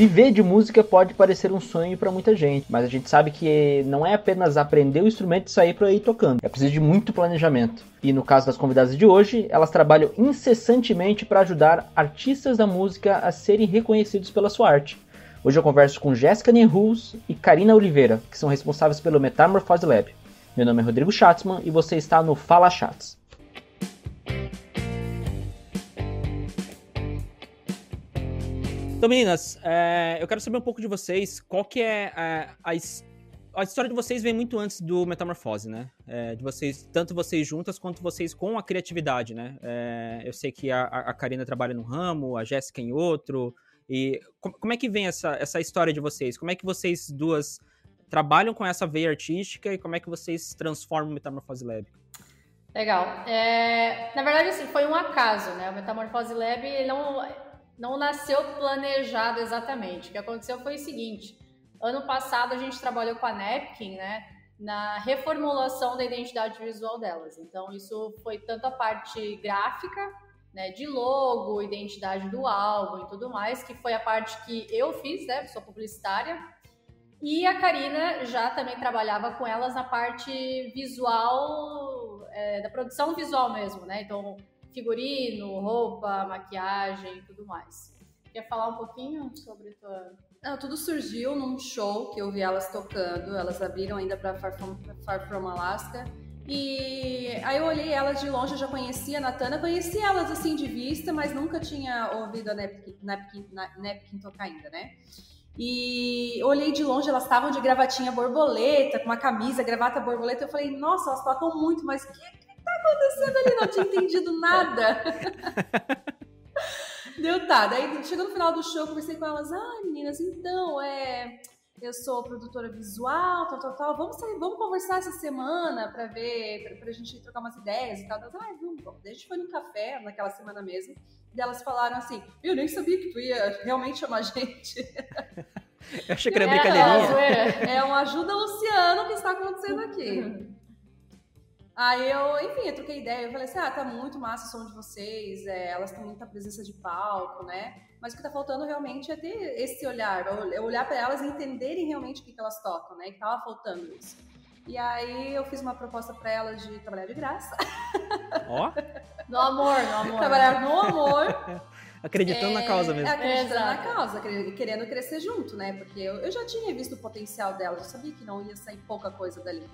Viver de música pode parecer um sonho para muita gente, mas a gente sabe que não é apenas aprender o instrumento e sair por aí tocando. É preciso de muito planejamento. E no caso das convidadas de hoje, elas trabalham incessantemente para ajudar artistas da música a serem reconhecidos pela sua arte. Hoje eu converso com Jéssica Nenhus e Karina Oliveira, que são responsáveis pelo Metamorphose Lab. Meu nome é Rodrigo Schatzman e você está no Fala Chats. Então, meninas, é, eu quero saber um pouco de vocês. Qual que é a, a, a história de vocês vem muito antes do Metamorfose, né? É, de vocês, tanto vocês juntas quanto vocês com a criatividade, né? É, eu sei que a, a Karina trabalha num ramo, a Jéssica em outro. E como, como é que vem essa, essa história de vocês? Como é que vocês duas trabalham com essa veia artística e como é que vocês transformam o Metamorfose Lab? Legal. É, na verdade, assim, foi um acaso, né? O Metamorfose Lab não não nasceu planejado exatamente. O que aconteceu foi o seguinte: ano passado a gente trabalhou com a Napkin, né? Na reformulação da identidade visual delas. Então, isso foi tanto a parte gráfica, né, de logo, identidade do álbum e tudo mais, que foi a parte que eu fiz, né? Sou publicitária. E a Karina já também trabalhava com elas na parte visual, é, da produção visual mesmo, né? Então, figurino, roupa, maquiagem e tudo mais. Quer falar um pouquinho sobre tua. Não, tudo surgiu num show que eu vi elas tocando. Elas abriram ainda para Far, From, Far From Alaska. E aí eu olhei elas de longe, eu já conhecia a Natana, conhecia elas assim de vista, mas nunca tinha ouvido a Nepkin, Nepkin, Nepkin tocar ainda, né? E olhei de longe, elas estavam de gravatinha borboleta, com uma camisa, gravata borboleta. Eu falei, nossa, elas tocam muito, mas que tá acontecendo ali? Não tinha entendido nada. Deu tá. Daí chegou no final do show, conversei com elas. Ah, meninas, então, é. Eu sou produtora visual, tal, tal, tal. Vamos sair, vamos conversar essa semana pra ver, pra, pra gente trocar umas ideias e tal. Ah, vamos, vamos. Daí a gente foi no café naquela semana mesmo. E elas falaram assim: Eu nem sabia que tu ia realmente chamar a gente. Eu achei que era é, brincadeirinha. É, é um ajuda Luciano que está acontecendo aqui. Aí eu, enfim, eu troquei ideia. Eu falei assim: ah, tá muito massa o som de vocês, é, elas têm muita presença de palco, né? Mas o que tá faltando realmente é ter esse olhar, olhar para elas e entenderem realmente o que, que elas tocam, né? Que tava faltando isso. E aí eu fiz uma proposta para elas de trabalhar de graça. Ó! Oh. no amor, no amor. Trabalhar no amor. Acreditando é, na causa mesmo. Acreditando é, na causa, querendo crescer junto, né? Porque eu, eu já tinha visto o potencial delas, eu sabia que não ia sair pouca coisa dali.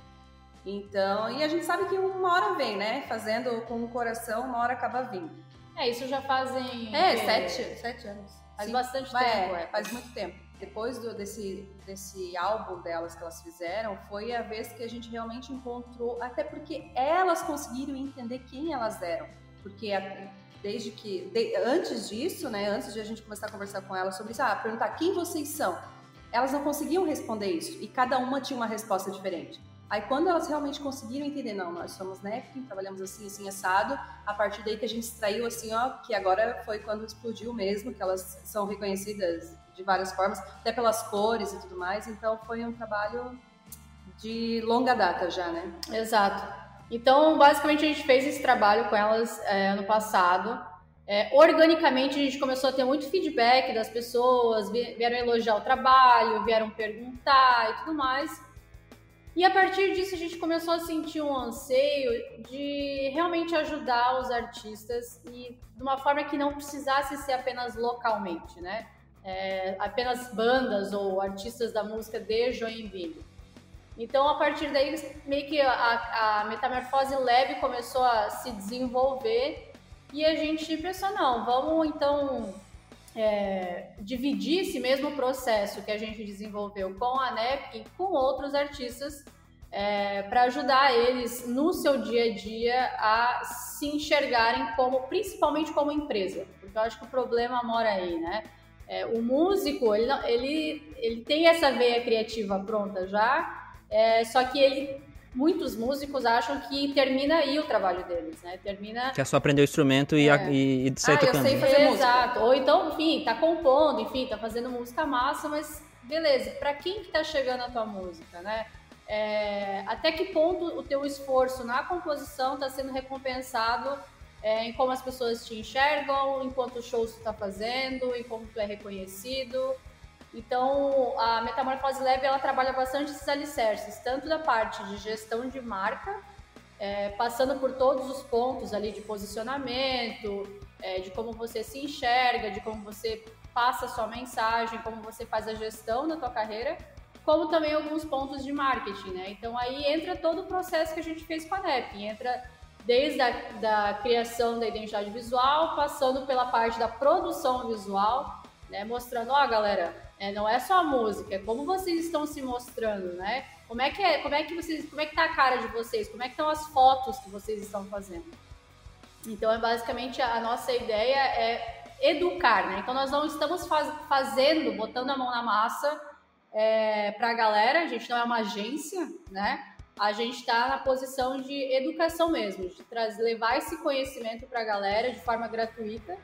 Então, e a gente sabe que uma hora vem, né? Fazendo com o coração, uma hora acaba vindo. É, isso já fazem. É, sete, sete anos. Faz Sim. bastante tempo, é, é. Faz muito tempo. Depois do, desse, desse álbum delas que elas fizeram, foi a vez que a gente realmente encontrou, até porque elas conseguiram entender quem elas eram. Porque a, desde que. De, antes disso, né? Antes de a gente começar a conversar com elas sobre isso, ah, perguntar quem vocês são. Elas não conseguiam responder isso. E cada uma tinha uma resposta diferente. Aí quando elas realmente conseguiram entender, não, nós somos Nepkin, trabalhamos assim, assim, assado, a partir daí que a gente extraiu assim, ó, que agora foi quando explodiu mesmo, que elas são reconhecidas de várias formas, até pelas cores e tudo mais, então foi um trabalho de longa data já, né? Exato. Então, basicamente, a gente fez esse trabalho com elas é, ano passado. É, organicamente, a gente começou a ter muito feedback das pessoas, vieram elogiar o trabalho, vieram perguntar e tudo mais. E a partir disso a gente começou a sentir um anseio de realmente ajudar os artistas e de uma forma que não precisasse ser apenas localmente, né? É, apenas bandas ou artistas da música de Joinville. Então, a partir daí, meio que a, a Metamorfose Lab começou a se desenvolver e a gente pensou, não, vamos então é, dividir esse mesmo processo que a gente desenvolveu com a NEP e com outros artistas é, para ajudar eles no seu dia a dia a se enxergarem como, principalmente como empresa, porque eu acho que o problema mora aí, né? É, o músico, ele, ele, ele tem essa veia criativa pronta já, é, só que ele muitos músicos acham que termina aí o trabalho deles, né? Termina. Que é só aprender o instrumento e, é. e, e sair ah, tocando. Eu sei fazer Exato. Ou então, enfim, tá compondo, enfim, tá fazendo música massa, mas beleza, para quem que tá chegando a tua música, né? É, até que ponto o teu esforço na composição está sendo recompensado é, em como as pessoas te enxergam, em quantos shows tu está fazendo, em como tu é reconhecido. Então, a Metamorfose Lab ela trabalha bastante esses alicerces, tanto da parte de gestão de marca, é, passando por todos os pontos ali de posicionamento, é, de como você se enxerga, de como você passa a sua mensagem, como você faz a gestão da tua carreira, como também alguns pontos de marketing, né? Então aí entra todo o processo que a gente fez com a NEP, entra desde a da criação da identidade visual, passando pela parte da produção visual, né? Mostrando, ó, galera, é, não é só a música, é como vocês estão se mostrando, né? Como é que é, como é que vocês, como é que tá a cara de vocês? Como é que estão as fotos que vocês estão fazendo? Então é basicamente a nossa ideia é educar, né? Então nós não estamos faz, fazendo, botando a mão na massa é, para a galera. A gente não é uma agência, né? A gente está na posição de educação mesmo, de trazer, levar esse conhecimento para a galera de forma gratuita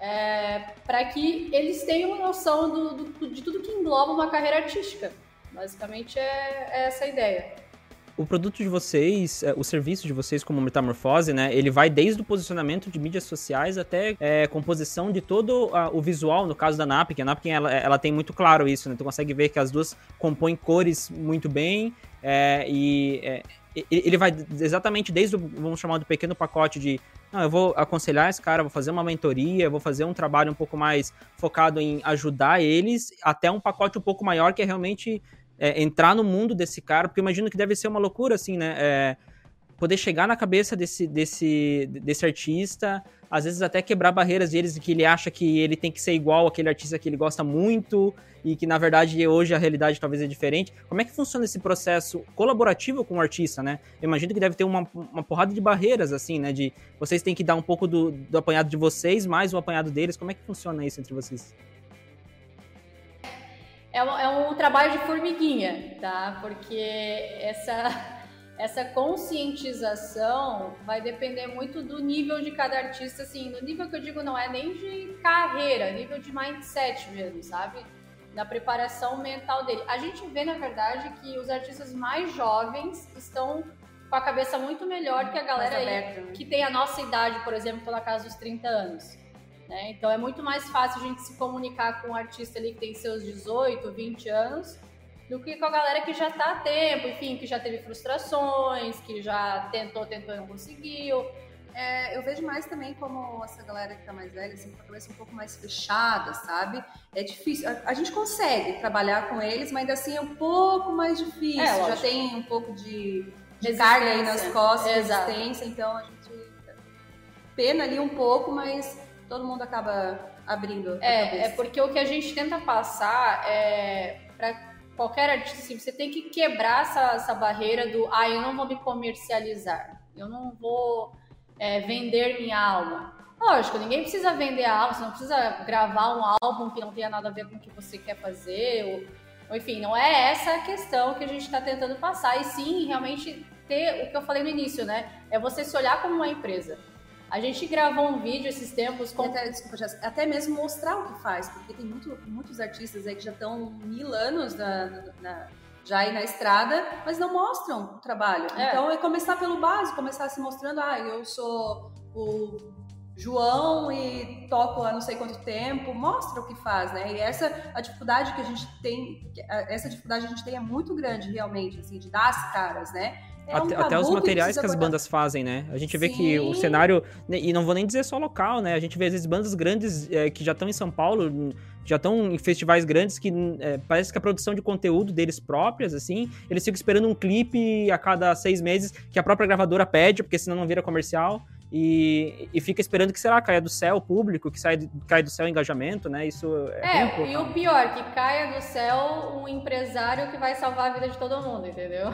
é, para que eles tenham noção do, do, de tudo que engloba uma carreira artística. Basicamente é, é essa a ideia. O produto de vocês, é, o serviço de vocês como Metamorfose, né? Ele vai desde o posicionamento de mídias sociais até é, composição de todo a, o visual, no caso da Napkin. A Napkin, ela, ela tem muito claro isso, né? Tu consegue ver que as duas compõem cores muito bem é, e é, ele vai exatamente desde o, vamos chamar do pequeno pacote de não, eu vou aconselhar esse cara, vou fazer uma mentoria, vou fazer um trabalho um pouco mais focado em ajudar eles, até um pacote um pouco maior que é realmente é, entrar no mundo desse cara, porque imagino que deve ser uma loucura, assim, né? É, poder chegar na cabeça desse, desse, desse artista, às vezes até quebrar barreiras deles que ele acha que ele tem que ser igual aquele artista que ele gosta muito e que na verdade hoje a realidade talvez é diferente. Como é que funciona esse processo colaborativo com o artista, né? Eu imagino que deve ter uma, uma porrada de barreiras assim, né? De vocês têm que dar um pouco do, do apanhado de vocês mais o apanhado deles. Como é que funciona isso entre vocês? É um, é um trabalho de formiguinha, tá? Porque essa essa conscientização vai depender muito do nível de cada artista, assim, no nível que eu digo não é nem de carreira, nível de mindset mesmo, sabe? Da preparação mental dele. A gente vê, na verdade, que os artistas mais jovens estão com a cabeça muito melhor que a galera aí, né? que tem a nossa idade, por exemplo, pela casa dos 30 anos. Né? Então é muito mais fácil a gente se comunicar com um artista ali que tem seus 18, 20 anos do que com a galera que já está há tempo, enfim, que já teve frustrações, que já tentou, tentou e não conseguiu. É, eu vejo mais também como essa galera que tá mais velha, assim, com a cabeça um pouco mais fechada, sabe? É difícil. A, a gente consegue trabalhar com eles, mas ainda assim é um pouco mais difícil. É, já tem um pouco de, de carga aí nas costas, Exato. resistência, então a gente pena ali um pouco, mas todo mundo acaba abrindo. É, é porque o que a gente tenta passar é para qualquer artista, assim, você tem que quebrar essa, essa barreira do ah, eu não vou me comercializar, eu não vou é, vender minha alma. Lógico, ninguém precisa vender a alma, você não precisa gravar um álbum que não tenha nada a ver com o que você quer fazer, ou, ou enfim, não é essa a questão que a gente está tentando passar, e sim realmente ter o que eu falei no início, né? É você se olhar como uma empresa. A gente gravou um vídeo esses tempos com. Até, desculpa, até mesmo mostrar o que faz, porque tem muito, muitos artistas aí que já estão mil anos na, na, já aí na estrada, mas não mostram o trabalho. É. Então é começar pelo básico, começar se mostrando, ah, eu sou o João e toco há não sei quanto tempo, mostra o que faz, né? E essa a dificuldade que a gente tem, essa dificuldade a gente tem é muito grande realmente, assim, de dar as caras, né? É até, um até os materiais que, que as bandas fazem, né? A gente vê Sim. que o cenário. Né, e não vou nem dizer só local, né? A gente vê às vezes bandas grandes é, que já estão em São Paulo, já estão em festivais grandes que é, parece que a produção de conteúdo deles próprias, assim, eles ficam esperando um clipe a cada seis meses que a própria gravadora pede, porque senão não vira comercial. E, e, fica esperando que, sei lá, caia do céu o público, que saia, caia do céu o engajamento, né? Isso é. É, e o pior, que caia do céu um empresário que vai salvar a vida de todo mundo, entendeu?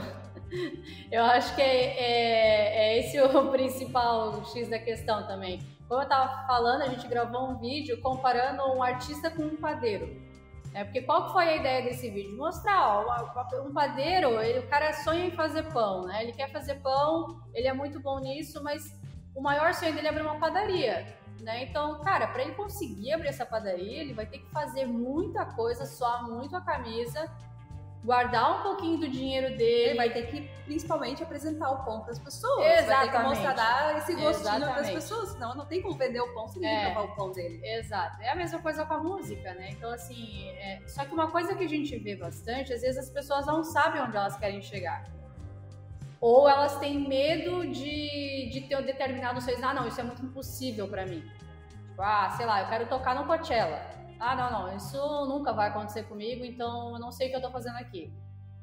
Eu acho que é, é, é, esse o principal X da questão também. Como eu estava falando, a gente gravou um vídeo comparando um artista com um padeiro. É, porque qual foi a ideia desse vídeo? Mostrar, ó, um padeiro, ele, o cara sonha em fazer pão, né? Ele quer fazer pão, ele é muito bom nisso, mas o maior sonho dele é abrir uma padaria. Né? Então, cara, para ele conseguir abrir essa padaria, ele vai ter que fazer muita coisa, suar muito a camisa, guardar um pouquinho do dinheiro dele. Ele vai ter que, principalmente, apresentar o pão para as pessoas. Exatamente. Vai ter que mostrar, dar esse gostinho para as pessoas, senão não tem como vender o pão se ninguém É. provar o pão dele. Exato. É a mesma coisa com a música, né? Então, assim, é- só que uma coisa que a gente vê bastante, às vezes as pessoas não sabem onde elas querem chegar. Ou elas têm medo de, de ter um determinado sonho. Ah, não, isso é muito impossível pra mim. Tipo, ah, sei lá, eu quero tocar no Coachella. Ah, não, não, isso nunca vai acontecer comigo, então eu não sei o que eu tô fazendo aqui.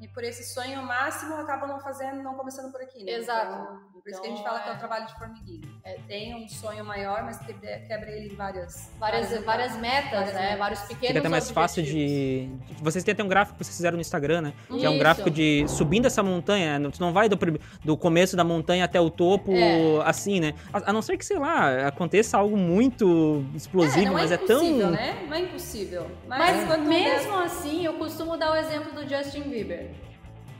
E por esse sonho máximo, acabam não fazendo, não começando por aqui, né? Exato. Então, por isso que a gente Então, fala que é é- o trabalho de formiguinha. É, tem um sonho maior, mas quebra, ele em várias... Várias, várias metas, Várias né? metas. Vários pequenos Fica até mais fácil de. Vocês têm até um gráfico que vocês fizeram no Instagram, né? Que é um Isso. gráfico de subindo essa montanha. né? Tu não vai do, do começo da montanha até o topo É. assim, né? A, a não ser que, sei lá, aconteça algo muito explosivo, É, não mas é é tão. impossível, né? Não é impossível. Mas, Mas mesmo assim, eu costumo dar o exemplo do Justin Bieber.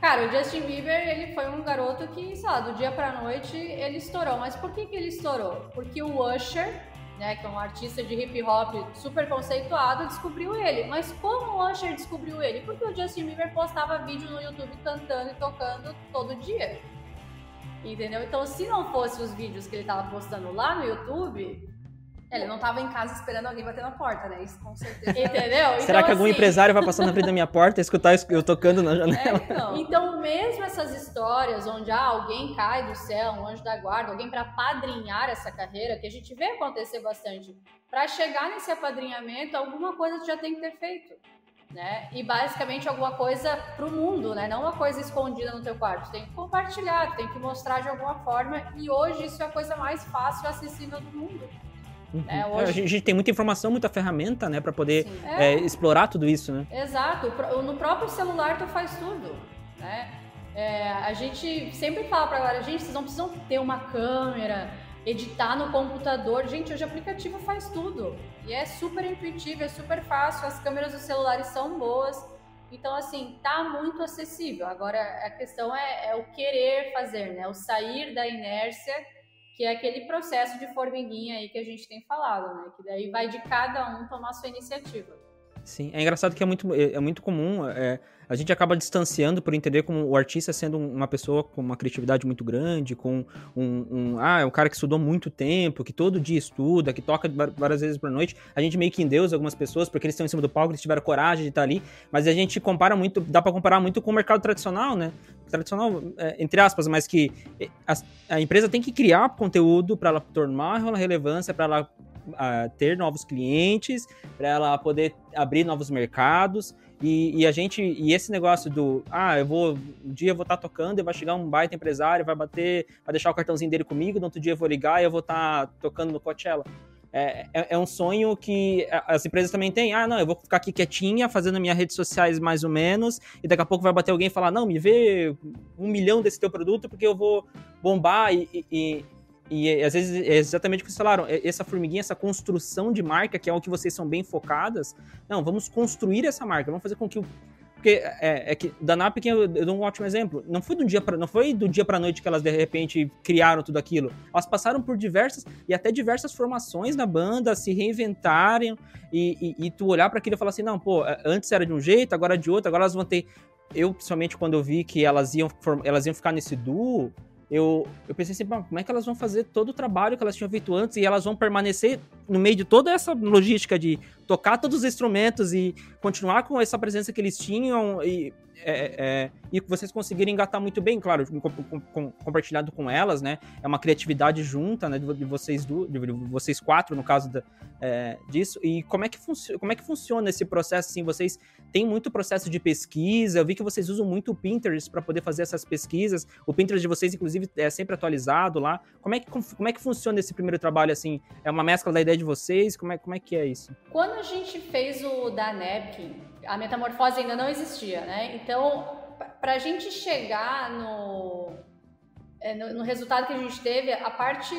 Cara, o Justin Bieber, ele foi um garoto que, sei lá, do dia pra noite ele estourou. Mas por que que ele estourou? Porque o Usher, né, que é um artista de hip hop super conceituado, descobriu ele. Mas como o Usher descobriu ele? Porque o Justin Bieber postava vídeo no YouTube cantando e tocando todo dia. Entendeu? Então, se não fosse os vídeos que ele tava postando lá no YouTube, ele não tava em casa esperando alguém bater na porta, né? Isso com certeza. entendeu? Será Então, que algum assim, empresário vai passar na frente da minha porta e escutar eu tocando na janela? É, então. Então, mesmo essas histórias onde ah, alguém cai do céu, um anjo da guarda, alguém para padrinhar essa carreira, que a gente vê acontecer bastante, para chegar nesse apadrinhamento, alguma coisa tu já tem que ter feito. Né? E basicamente alguma coisa pro mundo, né? Não uma coisa escondida no teu quarto. Tu tem que compartilhar, tu tem que mostrar de alguma forma. E hoje isso é a coisa mais fácil e acessível do mundo. É, É, hoje- a gente tem muita informação, muita ferramenta, né, pra poder é, explorar tudo isso, né? Exato, no próprio celular tu faz tudo, né? É, a gente sempre fala pra galera, gente, vocês não precisam ter uma câmera, editar no computador. Gente, hoje o aplicativo faz tudo. E é super intuitivo, é super fácil, as câmeras dos celulares são boas. Então, assim, tá muito acessível. Agora, a questão é, é o querer fazer, né? O sair da inércia, que é aquele processo de formiguinha aí que a gente tem falado, né? Que daí vai de cada um tomar sua iniciativa. Sim, é engraçado que é muito, é, é muito comum, é, a gente acaba distanciando por entender como o artista sendo um- uma pessoa com uma criatividade muito grande, com um, um- ah, é um cara que estudou muito tempo, que todo dia estuda, que toca várias vezes por noite, a gente meio que endeusa algumas pessoas porque eles estão em cima do palco, eles tiveram coragem de estar ali, mas a gente compara muito, dá pra comparar muito com o mercado tradicional, né? Tradicional, é, entre aspas, mas que é, a, a empresa tem que criar conteúdo para ela tornar uma relevância, para ela ah, ter novos clientes, para ela poder abrir novos mercados. E, e a gente e esse negócio do ah eu vou um dia eu vou estar tocando e vai chegar um baita empresário vai bater vai deixar o cartãozinho dele comigo no outro dia eu vou ligar e eu vou estar tocando no Coachella é, é, é um sonho que as empresas também têm. Ah, não, eu vou ficar aqui quietinha, fazendo minhas redes sociais mais ou menos, e daqui a pouco vai bater alguém e falar: não, me vê um milhão desse teu produto porque eu vou bombar. E, e, e, às vezes é exatamente o que vocês falaram: é- essa formiguinha, essa construção de marca, que é o que vocês são bem focadas. Não, vamos construir essa marca, vamos fazer com que o. Porque é, é que da eu, dou um ótimo exemplo. Não foi do dia para não foi do dia para noite que elas de repente criaram tudo aquilo. Elas passaram por diversas e até diversas formações na banda, se reinventarem e, e, e tu olhar para aquilo e falar assim, não, pô, antes era de um jeito, agora é de outro, agora elas vão ter. Eu, principalmente quando eu vi que elas iam, elas iam ficar nesse duo, eu, eu pensei assim, "Bom, como é que elas vão fazer todo o trabalho que elas tinham feito antes e elas vão permanecer no meio de toda essa logística de tocar todos os instrumentos e continuar com essa presença que eles tinham e, é, é, e vocês conseguirem engatar muito bem, claro, com- com- com- compartilhado com elas, né? É uma criatividade junta, né? De, vo- de vocês de, vocês quatro, no caso da, é, disso. E como é, que como é que funciona esse processo? Assim, vocês têm muito processo de pesquisa. Eu vi que vocês usam muito o Pinterest para poder fazer essas pesquisas. O Pinterest de vocês, inclusive, é sempre atualizado lá. Como é que, como é que funciona esse primeiro trabalho? Assim, é uma mescla da ideia de vocês? Como é, como é que é isso? Quando a gente fez o da Napkin, a metamorfose ainda não existia, né? Então, para a gente chegar no, é, no, no resultado que a gente teve, a parte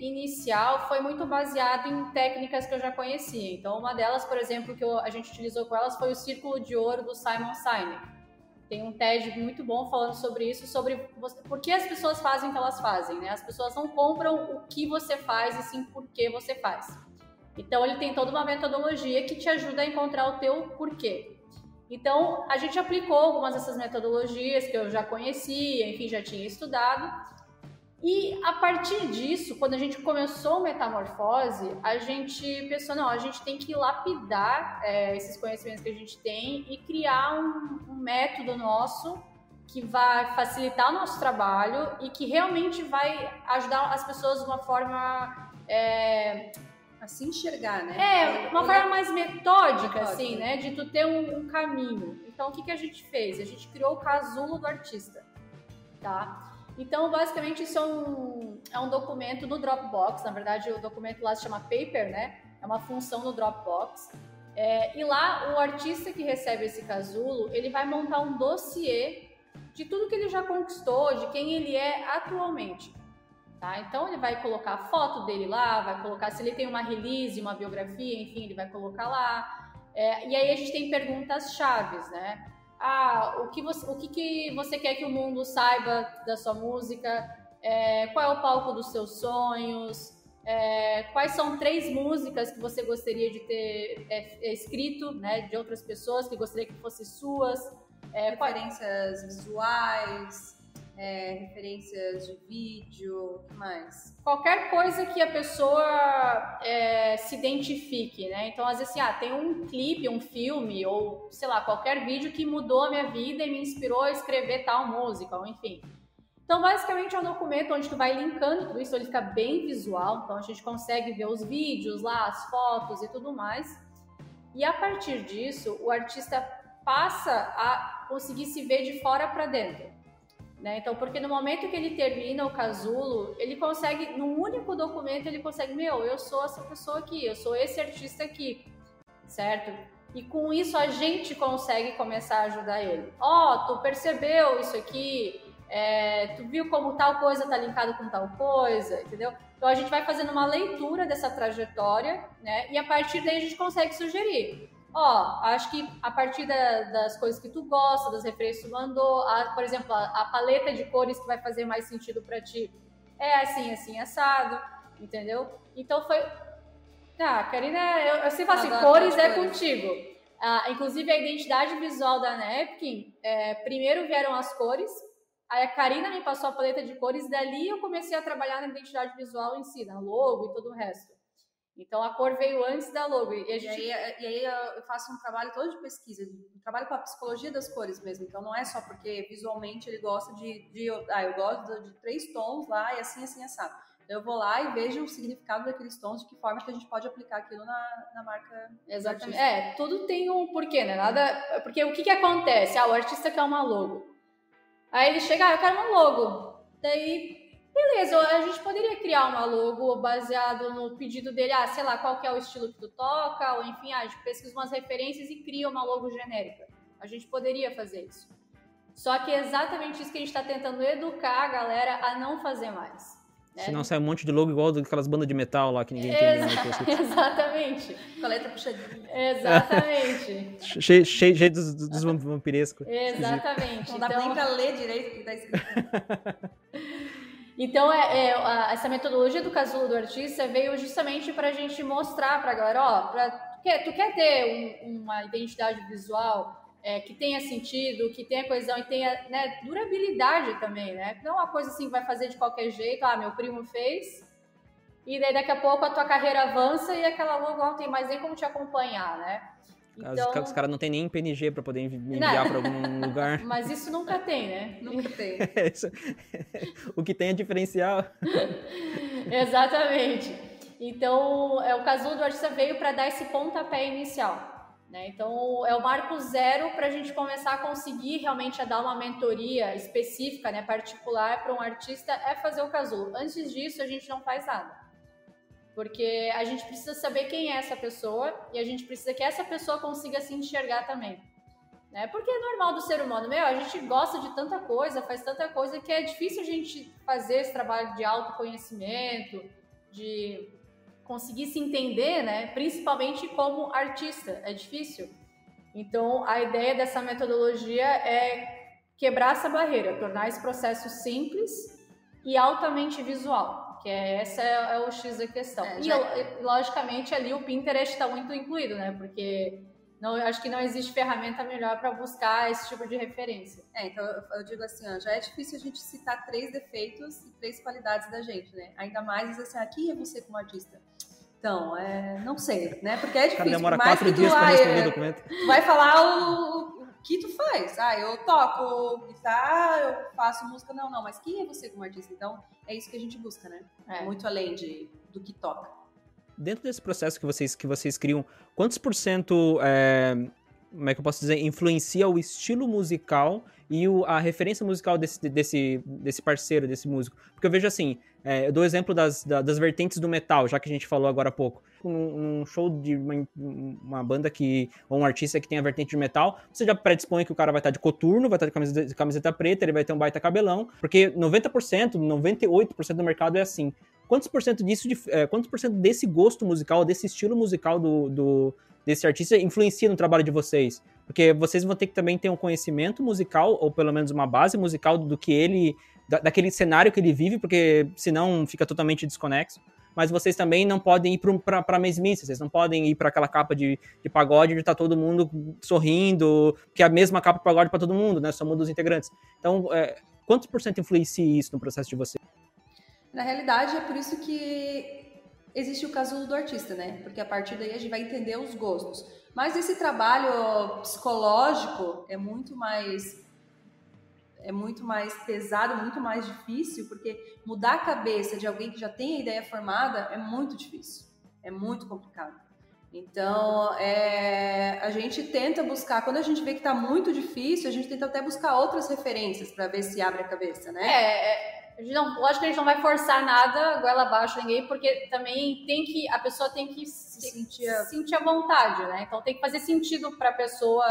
inicial foi muito baseada em técnicas que eu já conhecia. Então, uma delas, por exemplo, que eu- a gente utilizou com elas foi o Círculo de Ouro do Simon Sinek. Tem um TED muito bom falando sobre isso, sobre você- por que as pessoas fazem o que elas fazem, né? As pessoas não compram o que você faz, e sim por que você faz. Então ele tem toda uma metodologia que te ajuda a encontrar o teu porquê. Então, a gente aplicou algumas dessas metodologias que eu já conhecia, enfim, já tinha estudado. E a partir disso, quando a gente começou o Metamorfose, a gente pensou, não, a gente tem que lapidar é, esses conhecimentos que a gente tem e criar um, um método nosso que vai facilitar o nosso trabalho e que realmente vai ajudar as pessoas de uma forma é, a se enxergar, né? É, uma forma mais metódica, assim, né? De tu ter um, um, caminho. Então, o que, que a gente fez? A gente criou o casulo do artista, tá? Então, basicamente, isso é um, é um documento no Dropbox. Na verdade, o documento lá se chama Paper, né? É uma função no Dropbox. É, e lá, o artista que recebe esse casulo, ele vai montar um dossiê de tudo que ele já conquistou, de quem ele é atualmente. Tá? Então ele vai colocar a foto dele lá, vai colocar se ele tem uma release, uma biografia, enfim, ele vai colocar lá. É, e aí a gente tem perguntas chaves, né? Ah, o que você, o que, que você quer que o mundo saiba da sua música? É, qual é o palco dos seus sonhos? É, quais são três músicas que você gostaria de ter é, escrito, né, de outras pessoas que gostaria que fossem suas? É, Referências visuais, é, referências de vídeo, que mais? Qualquer coisa que a pessoa é, se identifique, né? Então, às vezes, assim, ah, tem um clipe, um filme, ou sei lá, qualquer vídeo que mudou a minha vida e me inspirou a escrever tal música, ou enfim. Então, basicamente, é um documento onde tu vai linkando tudo isso, ele fica bem visual, então a gente consegue ver os vídeos lá, as fotos e tudo mais. E a partir disso, o artista passa a conseguir se ver de fora para dentro. Né? Então, porque no momento que ele termina o casulo, ele consegue, num único documento, ele consegue, meu, eu sou essa pessoa aqui, eu sou esse artista aqui, certo? E com isso a gente consegue começar a ajudar ele. Ó, oh, tu percebeu isso aqui? É, tu viu como tal coisa tá linkado com tal coisa, entendeu? Então a gente vai fazendo uma leitura dessa trajetória, né? E a partir daí a gente consegue sugerir ó, acho que a partir da, das coisas que tu gosta, das referências que tu mandou, a, por exemplo, a, a, paleta de cores que vai fazer mais sentido para ti é assim, assim, assado, entendeu? Então foi. Ah, Karina, eu, eu sempre falo assim, cores é cores. contigo. Ah, inclusive a identidade visual da Napkin, é, primeiro vieram as cores, aí a Karina me passou a paleta de cores, dali eu comecei a trabalhar na identidade visual em si, na logo e todo o resto. Então a cor veio antes da logo. E, a gente... e, aí, e aí eu faço um trabalho todo de pesquisa, um trabalho com a psicologia das cores mesmo. Então não é só porque visualmente ele gosta de, de ah, eu gosto de três tons lá e assim, assim, assado. Então eu vou lá e vejo o significado daqueles tons, de que forma que a gente pode aplicar aquilo na, na marca. Exatamente. É, tudo tem um porquê, né? Nada. Porque o que, que acontece? Ah, o artista quer uma logo. Aí ele chega, ah, eu quero uma logo. Daí Beleza, a gente poderia criar uma logo baseado no pedido dele, ah, sei lá, qual que é o estilo que tu toca, ou enfim, ah, a gente pesquisa umas referências e cria uma logo genérica. A gente poderia fazer isso. Só que é exatamente isso que a gente está tentando educar a galera a não fazer mais. Né? Senão sai um monte de logo igual daquelas bandas de metal lá que ninguém Exa entende. Né? Exatamente. Com a letra puxadinha. Exatamente. cheio, cheio, cheio dos, dos vampirescos. Exatamente. Não dá então... nem pra ler direito o que tá escrito. Então, é, é a, essa metodologia do casulo do artista veio justamente para a gente mostrar para a galera, ó, pra, tu, quer, tu quer ter um, uma identidade visual é, que tenha sentido, que tenha coesão e tenha né, durabilidade também, né? Não uma coisa assim que vai fazer de qualquer jeito, ah, meu primo fez, e daí daqui a pouco a tua carreira avança e aquela logo não tem mais nem como te acompanhar, né? Então... Os, caras não tem nem PNG para poder enviar para algum lugar. Mas isso nunca tem, né? Nunca tem. o que tem é diferencial. Exatamente. Então, é, o casulo do artista veio para dar esse pontapé inicial. Né? Então, é o marco zero para a gente começar a conseguir realmente a dar uma mentoria específica, né, particular para um artista, é fazer o casulo. Antes disso, a gente não faz nada. Porque a gente precisa saber quem é essa pessoa e a gente precisa que essa pessoa consiga se enxergar também. Né? Porque é normal do ser humano, meu, a gente gosta de tanta coisa, faz tanta coisa que é difícil a gente fazer esse trabalho de autoconhecimento, de conseguir se entender, né? Principalmente como artista, é difícil. Então, a ideia dessa metodologia é quebrar essa barreira, tornar esse processo simples e altamente visual que é, essa é, é, o X da questão. É, e, logicamente, ali o Pinterest está muito incluído, né? Porque não, acho que não existe ferramenta melhor para buscar esse tipo de referência. É, então eu, eu digo assim, ó, já é difícil a gente citar três defeitos e três qualidades da gente, né? Ainda mais assim, aqui é você como artista. Então, é, não sei, né? Porque é difícil. Cara, demora quatro dias para responder o documento. Vai falar o, o, que tu faz. Ah, eu toco guitarra, eu faço música. Não, não, mas quem é você como artista? Então, é isso que a gente busca, né? É. Muito além de, do que toca. Dentro desse processo que vocês, que vocês criam, quantos por cento, é, como é que eu posso dizer, influencia o estilo musical e o, a referência musical desse, desse, desse parceiro, desse músico. Porque eu vejo assim, é, eu dou exemplo das, das vertentes do metal, já que a gente falou agora há pouco. Um, um show de uma, uma, banda que, ou um artista que tem a vertente de metal, você já predispõe que o cara vai estar de coturno, vai estar de camiseta, camiseta preta, ele vai ter um baita cabelão, porque 90%, 98% do mercado é assim. Quantos por cento disso, é, quantos por cento desse gosto musical, desse estilo musical do, do desse artista influencia no trabalho de vocês? Porque vocês vão ter que também ter um conhecimento musical, ou pelo menos uma base musical do que ele. Da, daquele cenário que ele vive, porque senão fica totalmente desconexo. Mas vocês também não podem ir para a mesmice, vocês não podem ir para aquela capa de, de pagode onde está todo mundo sorrindo, que é a mesma capa de pagode para todo mundo, né? Só muda os integrantes. Então, é, quantos por cento influencia isso no processo de vocês? Na realidade, é por isso que existe o casulo do artista, né? Porque a partir daí a gente vai entender os gostos. Mas esse trabalho psicológico é muito mais é muito mais pesado, muito mais difícil, porque mudar a cabeça de alguém que já tem a ideia formada é muito difícil, é muito complicado. Então, é, a gente tenta buscar, quando a gente vê que está muito difícil, a gente tenta até buscar outras referências para ver se abre a cabeça, né? É, é não, lógico que a gente não vai forçar nada, goela abaixo ninguém, porque também tem que, a pessoa tem que se sentir, a... sentir a vontade, né? Então tem que fazer sentido para a pessoa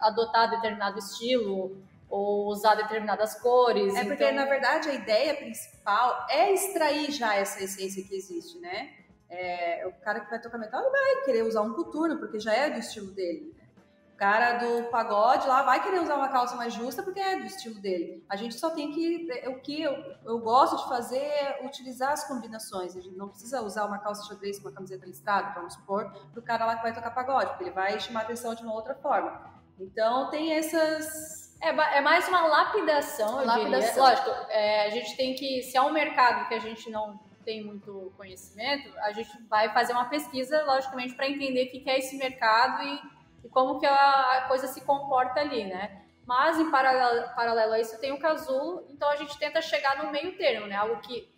adotar determinado estilo ou usar determinadas cores. É então... porque, na verdade, a ideia principal é extrair já essa essência que existe, né? É, o cara que vai tocar metal vai querer usar um coturno, porque já é do estilo dele cara do pagode lá vai querer usar uma calça mais justa porque é do estilo dele. A gente só tem que. É, o que eu, eu gosto de fazer é utilizar as combinações. A gente não precisa usar uma calça xadrez com uma camiseta listrada, vamos supor, para o cara lá que vai tocar pagode, porque ele vai chamar atenção de uma outra forma. Então tem essas. É, é mais uma lapidação, eu lapidação. diria. Lógico, é, a gente tem que. Se é um mercado que a gente não tem muito conhecimento, a gente vai fazer uma pesquisa, logicamente, para entender o que é esse mercado e como que a, coisa se comporta ali, né? Mas em paralelo, paralelo a isso tem o casulo, então a gente tenta chegar no meio termo, né? Algo que,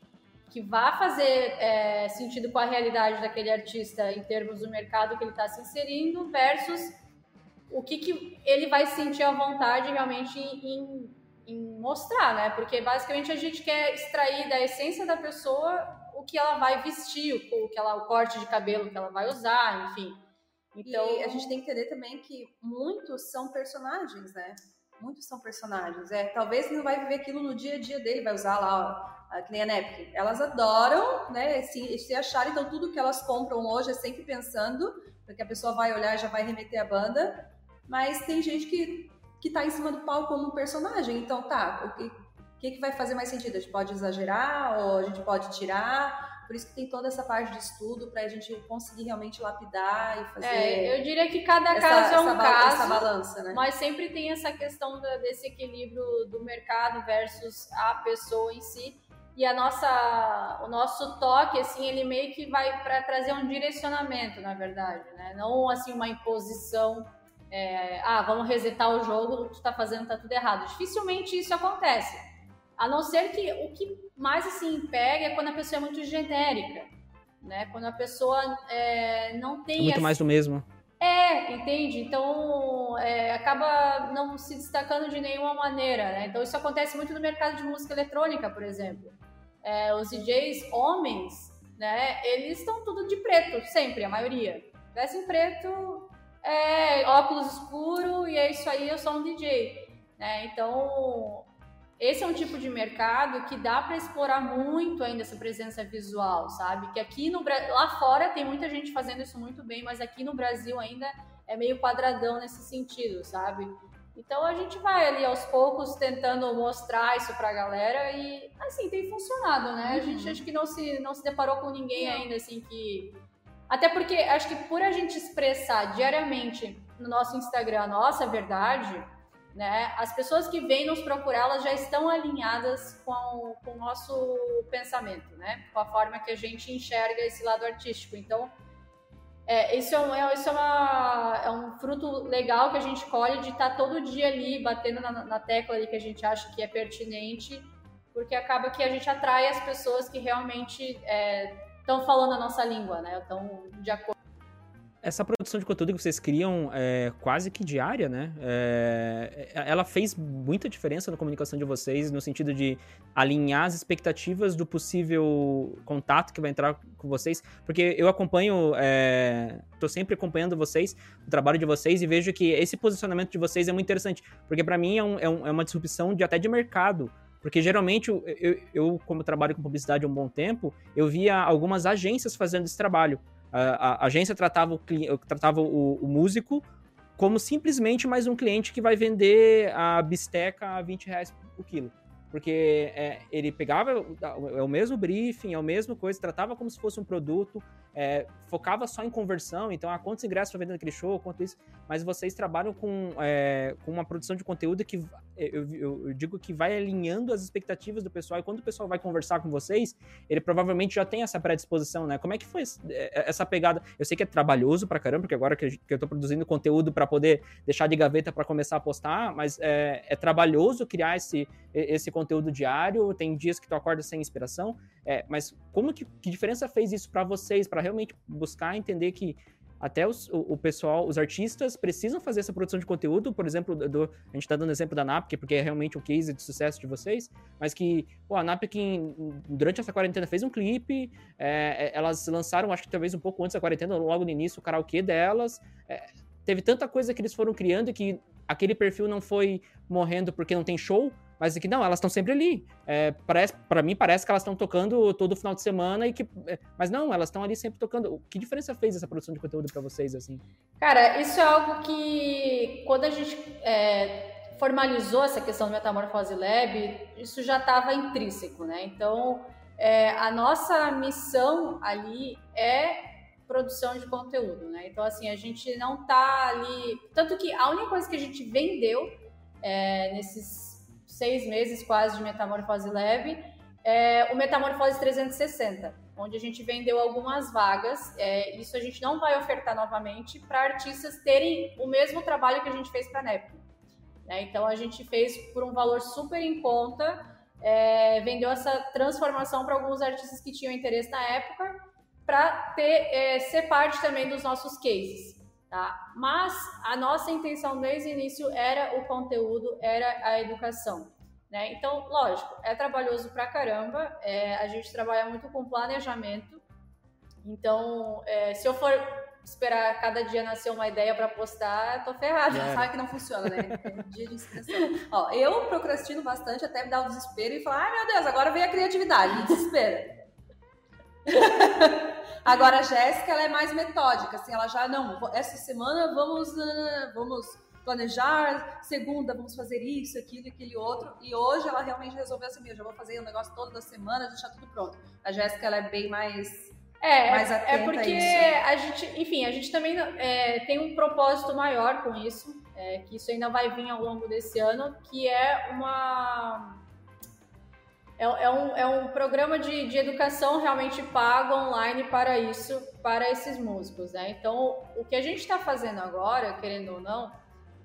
que vá fazer é, sentido com a realidade daquele artista em termos do mercado que ele está se inserindo versus o que, que ele vai sentir à vontade realmente em, em mostrar, né? Porque basicamente a gente quer extrair da essência da pessoa o que ela vai vestir, o, que ela, o corte de cabelo que ela vai usar, enfim. Então, e a gente tem que entender também que muitos são personagens, né? Muitos são personagens. É, talvez não vai viver aquilo no dia a dia dele, vai usar lá, ó, que nem a Nepk. Elas adoram, né, se, se acharem, então tudo que elas compram hoje é sempre pensando, porque a pessoa vai olhar e já vai remeter a banda. Mas tem gente que, que tá em cima do palco como personagem. Então, tá, o que, que, que vai fazer mais sentido? A gente pode exagerar ou a gente pode tirar? Por isso que tem toda essa parte de estudo para a gente conseguir realmente lapidar e fazer. É, eu diria que cada essa, caso é um caso. Essa balança, né? Mas sempre tem essa questão desse equilíbrio do mercado versus a pessoa em si. E a nossa, o nosso toque, assim, ele meio que vai para trazer um direcionamento, na verdade, né? Não assim uma imposição. É, ah, vamos resetar o jogo, o que tu está fazendo está tudo errado. Dificilmente isso acontece. A não ser que o que mais assim pega é quando a pessoa é muito genérica, né? Quando a pessoa é, não tem. É muito mais do mesmo. É, entende? Então é, acaba não se destacando de nenhuma maneira, né? Então isso acontece muito no mercado de música eletrônica, por exemplo. É, os DJs homens, né? Eles estão tudo de preto, sempre, a maioria. Vestem preto, é, óculos escuro e é isso aí, eu sou um DJ. Né? Então esse é um tipo de mercado que dá para explorar muito ainda essa presença visual, sabe? Que aqui no lá fora tem muita gente fazendo isso muito bem, mas aqui no Brasil ainda é meio quadradão nesse sentido, sabe? Então a gente vai ali aos poucos tentando mostrar isso pra galera e assim tem funcionado, né? A gente uhum. acho que não se não se deparou com ninguém ainda assim que até porque acho que por a gente expressar diariamente no nosso Instagram a nossa verdade, né, as pessoas que vêm nos procurar, elas já estão alinhadas com, com o nosso pensamento, né, com a forma que a gente enxerga esse lado artístico. Então, é, isso, é, um, é, isso é, uma, é um fruto legal que a gente colhe de estar tá todo dia ali batendo na, na tecla ali que a gente acha que é pertinente, porque acaba que a gente atrai as pessoas que realmente estão é, falando a nossa língua, né? Estão de acordo essa produção de conteúdo que vocês criam é, quase que diária, né? É, ela fez muita diferença na comunicação de vocês, no sentido de alinhar as expectativas do possível contato que vai entrar com vocês. Porque eu acompanho, é, sempre acompanhando vocês, o trabalho de vocês, e vejo que esse posicionamento de vocês é muito interessante. Porque para mim é, um, é, um, é, uma disrupção de até de mercado. Porque geralmente, eu, eu, como trabalho com publicidade há um bom tempo, eu via algumas agências fazendo esse trabalho. A, a agência tratava, o, tratava o, o, músico como simplesmente mais um cliente que vai vender a bisteca a 20 reais o quilo. Porque é, ele pegava é o mesmo briefing, é a mesma coisa, tratava como se fosse um produto, é, focava só em conversão, então, ah, quantos ingressos para vender naquele show, quanto isso, mas vocês trabalham com, é, com uma produção de conteúdo que eu, eu, eu, digo que vai alinhando as expectativas do pessoal, e quando o pessoal vai conversar com vocês, ele provavelmente já tem essa predisposição, né? Como é que foi é, essa pegada? Eu sei que é trabalhoso pra caramba, porque agora que eu tô produzindo conteúdo para poder deixar de gaveta para começar a postar, mas é, é, trabalhoso criar esse, esse conteúdo diário, tem dias que tu acorda sem inspiração, é, mas como que, que diferença fez isso para vocês, para realmente buscar entender que até os, o, o, pessoal, os artistas precisam fazer essa produção de conteúdo, por exemplo, do, a gente está dando exemplo da Napkin, porque é realmente o case de sucesso de vocês, mas que pô, a Napkin, durante essa quarentena, fez um clipe, é, é, elas lançaram, acho que talvez um pouco antes da quarentena, logo no início, o karaokê delas, é, teve tanta coisa que eles foram criando que aquele perfil não foi morrendo porque não tem show, mas é que não, elas estão sempre ali. É, para mim parece que elas estão tocando todo final de semana e que, é, mas não, elas estão ali sempre tocando. Que diferença fez essa produção de conteúdo para vocês assim? Cara, isso é algo que quando a gente é, formalizou essa questão do Metamorfose Lab, isso já estava intrínseco, né? Então, é, a nossa missão ali é produção de conteúdo, né? Então, assim, a gente não tá ali. Tanto que a única coisa que a gente vendeu é, nesses seis meses quase de Metamorfose Leve, é o Metamorfose 360, onde a gente vendeu algumas vagas. É, isso a gente não vai ofertar novamente para artistas terem o mesmo trabalho que a gente fez para a NEP. Né? Então a gente fez por um valor super em conta, é, vendeu essa transformação para alguns artistas que tinham interesse na época, para ter é, ser parte também dos nossos cases. Tá? Mas a nossa intenção desde o início era o conteúdo, era a educação. Né? Então, lógico, é trabalhoso pra caramba, é, a gente trabalha muito com planejamento. Então, é, se eu for esperar cada dia nascer uma ideia para postar, tô ferrada. É. Sabe que não funciona, né? dia de inscrição. Ó, eu procrastino bastante até me dar o desespero e falar, ai meu Deus, agora vem a criatividade, desespero. Agora a Jéssica, ela é mais metódica, assim, ela já, não, essa semana vamos, vamos planejar, segunda vamos fazer isso, aquilo, aquele outro, e hoje ela realmente resolveu assim, eu já vou fazer o negócio todo da semana, deixar tudo pronto. A Jéssica, ela é bem mais... É, mais é, é porque a, a, gente, enfim, a gente também é, tem um propósito maior com isso, é, que isso ainda vai vir ao longo desse ano, que é uma é, é, um, é um programa de, de educação realmente pago online para isso, para esses músicos, né? Então, o que a gente está fazendo agora, querendo ou não,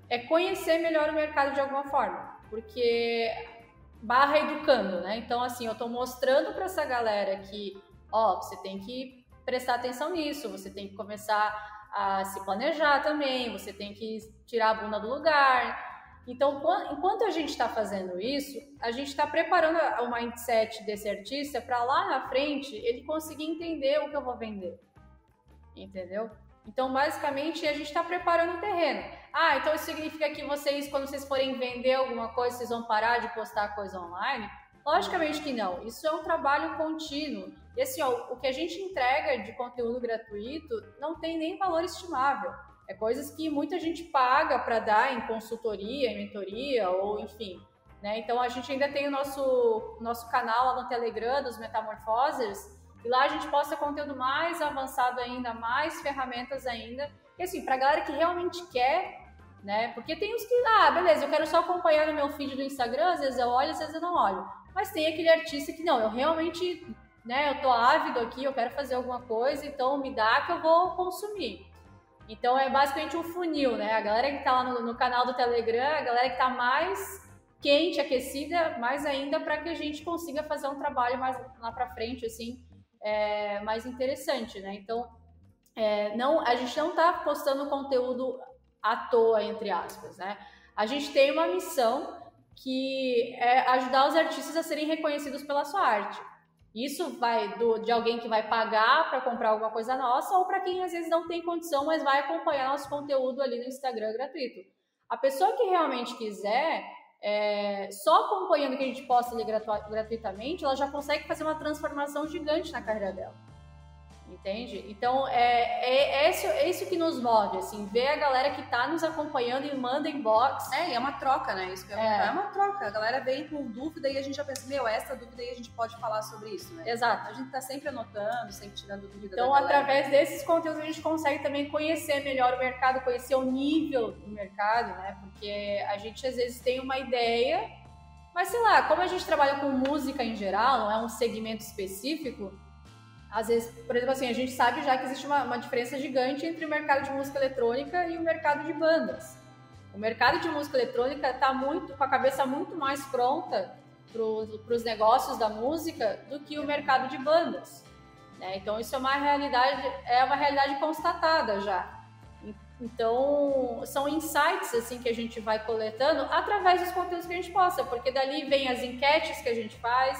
é conhecer melhor o mercado de alguma forma, porque barra educando, né? Então, assim, eu estou mostrando para essa galera que, ó, você tem que prestar atenção nisso, você tem que começar a se planejar também, você tem que tirar a bunda do lugar, então, enquanto a gente está fazendo isso, a gente está preparando o mindset desse artista para lá na frente ele conseguir entender o que eu vou vender. Entendeu? Então, basicamente, a gente está preparando o terreno. Ah, então isso significa que vocês, quando vocês forem vender alguma coisa, vocês vão parar de postar coisa online? Logicamente que não. Isso é um trabalho contínuo. E assim, ó, o que a gente entrega de conteúdo gratuito não tem nem valor estimável. É coisas que muita gente paga para dar em consultoria, em mentoria, ou enfim. Né? Então a gente ainda tem o nosso, nosso canal lá no Telegram dos Metamorfosers, e lá a gente posta conteúdo mais avançado ainda, mais ferramentas ainda, Porque assim, pra galera que realmente quer, né? Porque tem os que, ah, beleza, eu quero só acompanhar no meu feed do Instagram, às vezes eu olho, às vezes eu não olho. Mas tem aquele artista que não, eu realmente, né, eu tô ávido aqui, eu quero fazer alguma coisa, então me dá que eu vou consumir. Então é basicamente um funil, né? A galera que tá lá no, no canal do Telegram, a galera que tá mais quente, aquecida, mais ainda para que a gente consiga fazer um trabalho mais lá para frente, assim, é, mais interessante, né? Então, é, não, a gente não está postando conteúdo à toa, entre aspas, né? A gente tem uma missão que é ajudar os artistas a serem reconhecidos pela sua arte. Isso vai do, de alguém que vai pagar para comprar alguma coisa nossa ou para quem às vezes não tem condição, mas vai acompanhar nosso conteúdo ali no Instagram gratuito. A pessoa que realmente quiser, é, só acompanhando que a gente posta ali gratu gratuitamente, ela já consegue fazer uma transformação gigante na carreira dela. Entende? Então, é, é, é, isso, é isso que nos move, assim, ver a galera que tá nos acompanhando e manda inbox. É, e é uma troca, né? Isso que é. é uma troca. A galera vem com dúvida e a gente já pensa, meu, essa dúvida aí a gente pode falar sobre isso, né? Exato. A gente tá sempre anotando, sempre tirando dúvida Então, através desses conteúdos, a gente consegue também conhecer melhor o mercado, conhecer o nível do mercado, né? Porque a gente, às vezes, tem uma ideia, mas, sei lá, como a gente trabalha com música em geral, não é um segmento específico, às vezes, por exemplo, assim, a gente sabe já que existe uma, uma diferença gigante entre o mercado de música eletrônica e o mercado de bandas. O mercado de música eletrônica está muito com a cabeça muito mais pronta para os negócios da música do que o mercado de bandas. Né? Então isso é uma realidade, é uma realidade constatada já. Então são insights assim que a gente vai coletando através dos conteúdos que a gente posta, porque dali vem as enquetes que a gente faz,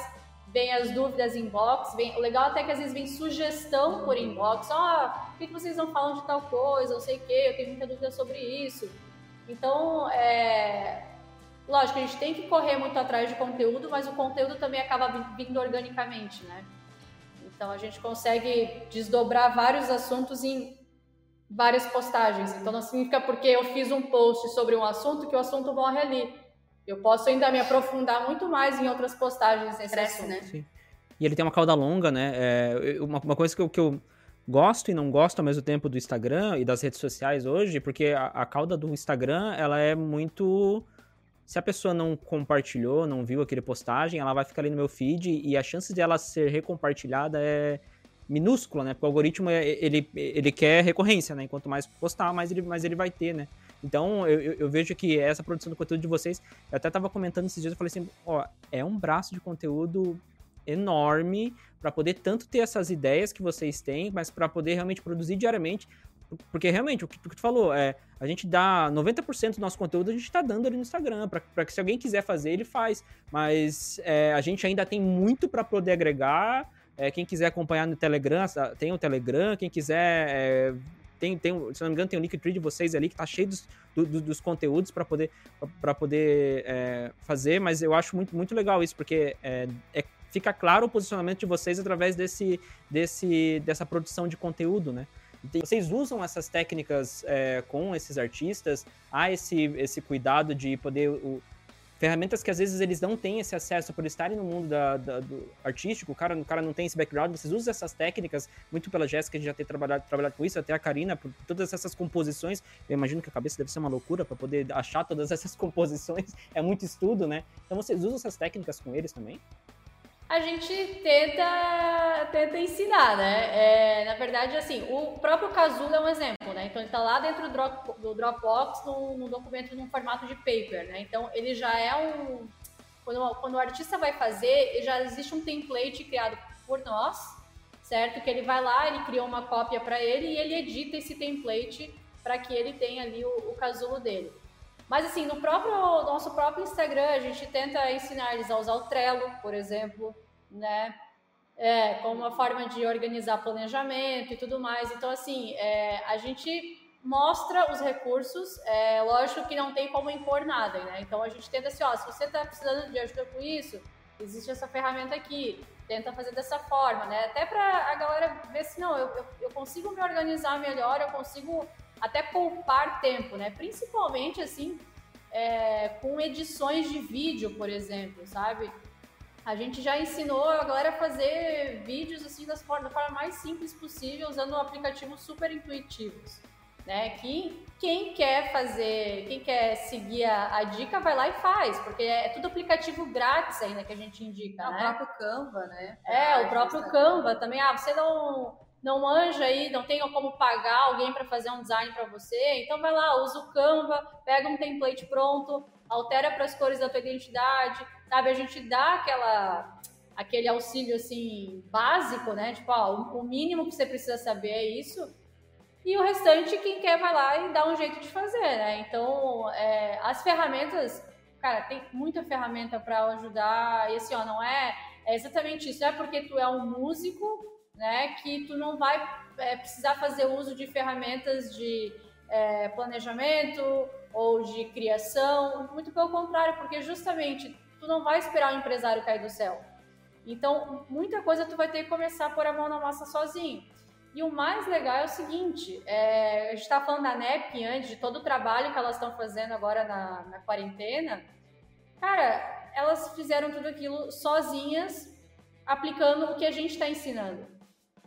vem as dúvidas inbox, vem, o legal até é que às vezes vem sugestão por inbox, ó, oh, por que vocês não falam de tal coisa, não sei o que, eu tenho muita dúvida sobre isso. Então, é, lógico, a gente tem que correr muito atrás de conteúdo, mas o conteúdo também acaba vindo organicamente, né? Então a gente consegue desdobrar vários assuntos em várias postagens. Então não significa porque eu fiz um post sobre um assunto que o assunto morre ali eu posso ainda me aprofundar muito mais em outras postagens nesse Cresce, assunto. Né? Sim. E ele tem uma cauda longa, né? É, uma, uma, coisa que eu, que eu gosto e não gosto ao mesmo tempo do Instagram e das redes sociais hoje, porque a, a cauda do Instagram, ela é muito... Se a pessoa não compartilhou, não viu aquele postagem, ela vai ficar ali no meu feed e a chance de ela ser recompartilhada é minúscula, né? Porque o algoritmo, é, ele, ele quer recorrência, né? Enquanto mais postar, mais ele, mais ele vai ter, né? Então, eu, eu, vejo que essa produção do conteúdo de vocês, eu até estava comentando esses dias, eu falei assim, ó, é um braço de conteúdo enorme para poder tanto ter essas ideias que vocês têm, mas para poder realmente produzir diariamente, porque realmente, o que, o que tu falou, é, a gente dá 90% do nosso conteúdo, a gente está dando ali no Instagram, para que se alguém quiser fazer, ele faz, mas é, a gente ainda tem muito para poder agregar, é, quem quiser acompanhar no Telegram, tem o Telegram, quem quiser é, tem, tem, se não me engano, tem o Linktree de vocês ali que tá cheio dos, do, dos conteúdos para poder, pra poder é, fazer, mas eu acho muito, muito legal isso, porque é, é, fica claro o posicionamento de vocês através desse, desse, dessa produção de conteúdo, né? Vocês usam essas técnicas é, com esses artistas? Há esse, esse cuidado de poder ferramentas que às vezes eles não têm esse acesso por estarem no mundo da, da, do artístico, o cara, o cara não tem esse background, vocês usam essas técnicas, muito pela Jéssica, a gente já tem trabalhado, trabalhado com isso, até a Karina, por todas essas composições, eu imagino que a cabeça deve ser uma loucura para poder achar todas essas composições, é muito estudo, né? Então vocês usam essas técnicas com eles também? A gente tenta, tenta ensinar, né? É, na verdade, assim, o próprio Casulo é um exemplo, né? Então, ele está lá dentro do, Drop, do Dropbox, no, documento num formato de paper, né? Então, ele já é um... Quando, quando o artista vai fazer, já existe um template criado por nós, certo? Que ele vai lá, ele cria uma cópia para ele e ele edita esse template para que ele tenha ali o, o casulo dele. Mas assim, no próprio nosso próprio Instagram, a gente tenta ensinar eles a usar o Trello, por exemplo, né? É, como uma forma de organizar planejamento e tudo mais. Então, assim, é, a gente mostra os recursos, é, lógico que não tem como impor nada, né? Então, a gente tenta assim, ó, se você está precisando de ajuda com isso, existe essa ferramenta aqui, tenta fazer dessa forma, né? Até para a galera ver se, não, eu, eu, eu consigo me organizar melhor, eu consigo até poupar tempo, né? Principalmente, assim, é, com edições de vídeo, por exemplo, sabe? A gente já ensinou a galera a fazer vídeos assim das forma, da forma mais simples possível, usando aplicativos super intuitivos. né? Que quem quer fazer, quem quer seguir a, a, dica, vai lá e faz, porque é tudo aplicativo grátis ainda que a gente indica, é, né? O próprio Canva, né? É, o próprio Canva também. Ah, você não não manja aí, não tem como pagar alguém para fazer um design para você, então vai lá, usa o Canva, pega um template pronto, altera para as cores da tua identidade, sabe? A gente dá aquela aquele auxílio assim básico, né? Tipo, ó, o mínimo que você precisa saber é isso. E o restante, quem quer vai lá e dá um jeito de fazer, né? Então, é, as ferramentas, cara, tem muita ferramenta para ajudar. E assim, ó, não é, é exatamente isso. É porque tu é um músico, né, que tu não vai é, precisar fazer uso de ferramentas de é, planejamento ou de criação. Muito pelo contrário, porque justamente tu não vai esperar o empresário cair do céu. Então, muita coisa tu vai ter que começar a pôr a mão na massa sozinho. E o mais legal é o seguinte: é, a gente estava falando da NEP antes, de todo o trabalho que elas estão fazendo agora na, na quarentena. Cara, elas fizeram tudo aquilo sozinhas, aplicando o que a gente está ensinando.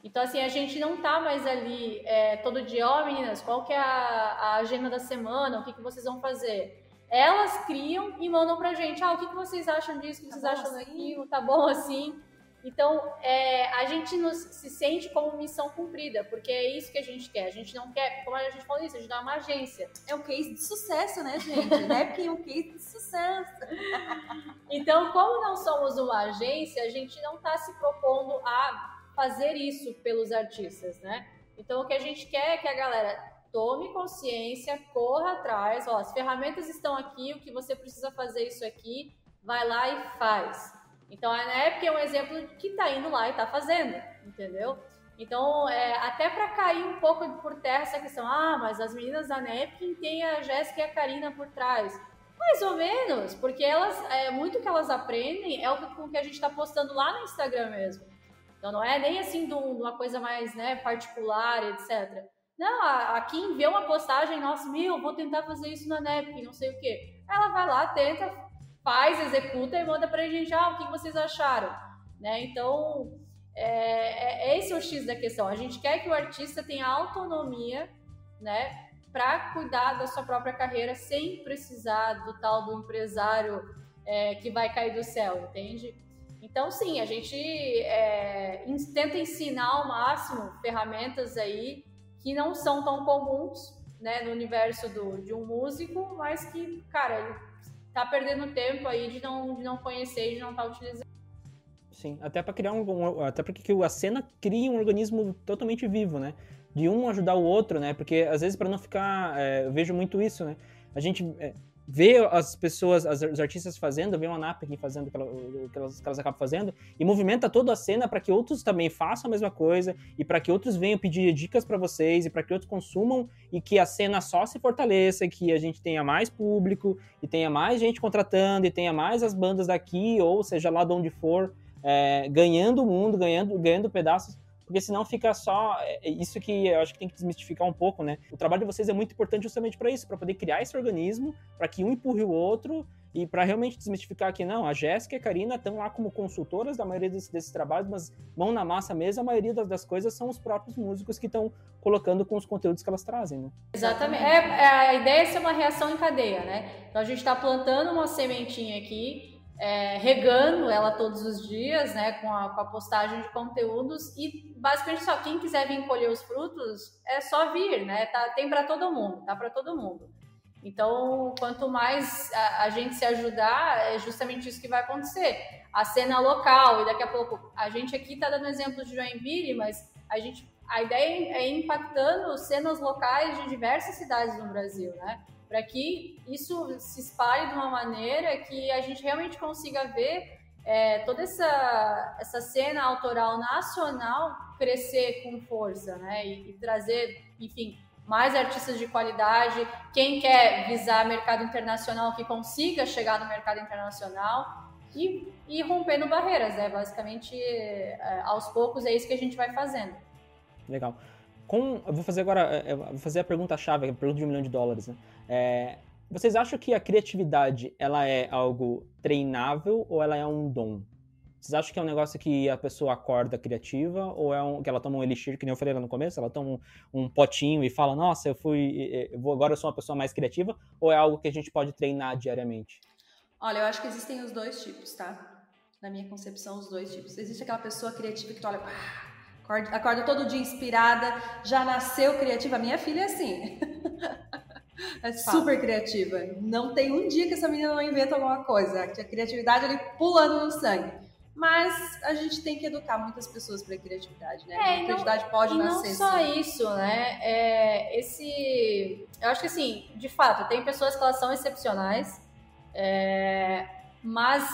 Então, assim, a gente não tá mais ali é, todo dia, ó, oh, meninas, qual que é a, a, agenda da semana, o que, que vocês vão fazer? Elas criam e mandam pra gente, ah, o que, que vocês acham disso, o que tá vocês acham assim? daquilo, tá bom assim? Então, é, a gente nos, se sente como missão cumprida, porque é isso que a gente quer. A gente não quer, como a gente falou isso, a gente dá uma agência. É um case de sucesso, né, gente? né? Porque é um case de sucesso. então, como não somos uma agência, a gente não está se propondo a fazer isso pelos artistas, né? Então, o que a gente quer é que a galera tome consciência, corra atrás, ó, as ferramentas estão aqui, o que você precisa fazer isso aqui, vai lá e faz. Então a NEP é um exemplo que está indo lá e está fazendo, entendeu? Então, é, até para cair um pouco por terra essa questão, ah, mas as meninas da NEP têm a Jéssica e a Karina por trás. Mais ou menos, porque elas, é, muito que elas aprendem é o que, que a gente está postando lá no Instagram mesmo. Então não é nem assim de uma coisa mais né, particular, etc. Não, a, Kim vê uma postagem, nossa, meu, vou tentar fazer isso na NEP, não sei o quê. Ela vai lá, tenta, faz, executa e manda pra gente, ah, o que vocês acharam? Né? Então, é, é, esse é o X da questão. A gente quer que o artista tenha autonomia, né, para cuidar da sua própria carreira sem precisar do tal do empresário é, que vai cair do céu, entende? Então, sim, a gente é, tenta ensinar ao máximo ferramentas aí que não são tão comuns né, no universo do, de um músico, mas que, cara, tá perdendo tempo aí de não, de não conhecer e de não estar tá utilizando. Sim, até para criar um, até porque a cena cria um organismo totalmente vivo, né? De um ajudar o outro, né? Porque às vezes para não ficar, é, eu vejo muito isso, né? A gente é, vê as pessoas, as, os artistas fazendo, vê uma NAP aqui fazendo o que, elas, que elas acabam fazendo, e movimenta toda a cena para que outros também façam a mesma coisa, e para que outros venham pedir dicas para vocês, e para que outros consumam, e que a cena só se fortaleça, que a gente tenha mais público, e tenha mais gente contratando, e tenha mais as bandas daqui, ou seja lá de onde for, é, ganhando o mundo, ganhando, ganhando pedaços porque senão fica só é, é isso que eu acho que tem que desmistificar um pouco, né? O trabalho de vocês é muito importante justamente para isso, para poder criar esse organismo, para que um empurre o outro e para realmente desmistificar que não, a Jéssica e a Karina estão lá como consultoras da maioria desses, trabalhos, mas mão na massa mesmo, a maioria das, das coisas são os próprios músicos que estão colocando com os conteúdos que elas trazem, né? Exatamente. É, é, a ideia é ser uma reação em cadeia, né? Então a gente está plantando uma sementinha aqui é, regando ela todos os dias, né, com a, com a, postagem de conteúdos e basicamente só quem quiser vir colher os frutos é só vir, né, tá, tem para todo mundo, tá para todo mundo. Então, quanto mais a, a, gente se ajudar, é justamente isso que vai acontecer. A cena local e daqui a pouco a gente aqui está dando exemplo de Joinville, mas a gente a ideia é impactando cenas locais de diversas cidades no Brasil, né? Para que isso se espalhe de uma maneira que a gente realmente consiga ver é, toda essa, essa cena autoral nacional crescer com força, né? E, e, trazer, enfim, mais artistas de qualidade. Quem quer visar mercado internacional, que consiga chegar no mercado internacional e, e rompendo barreiras, né? Basicamente, é, aos poucos é isso que a gente vai fazendo. Legal. Com, eu vou fazer agora, é, vou fazer a pergunta-chave, a pergunta de um milhão de dólares, né? É, vocês acham que a criatividade ela é algo treinável ou ela é um dom? Vocês acham que é um negócio que a pessoa acorda criativa ou é um, que ela toma um elixir, que nem eu falei lá no começo, ela toma um, um potinho e fala, nossa, eu fui, eu vou, agora eu sou uma pessoa mais criativa, ou é algo que a gente pode treinar diariamente? Olha, eu acho que existem os dois tipos, tá? Na minha concepção, os dois tipos. Existe aquela pessoa criativa que tu olha, ah, acorda, acorda todo dia inspirada, já nasceu criativa. Minha filha é assim. É super criativa. Não tem um dia que essa menina não inventa alguma coisa. A criatividade ali pulando no sangue. Mas a gente tem que educar muitas pessoas para a criatividade, né? É, a criatividade não, pode e nascer. Não só sim. isso, né? É, esse, eu acho que assim, de fato, tem pessoas que elas são excepcionais, é, mas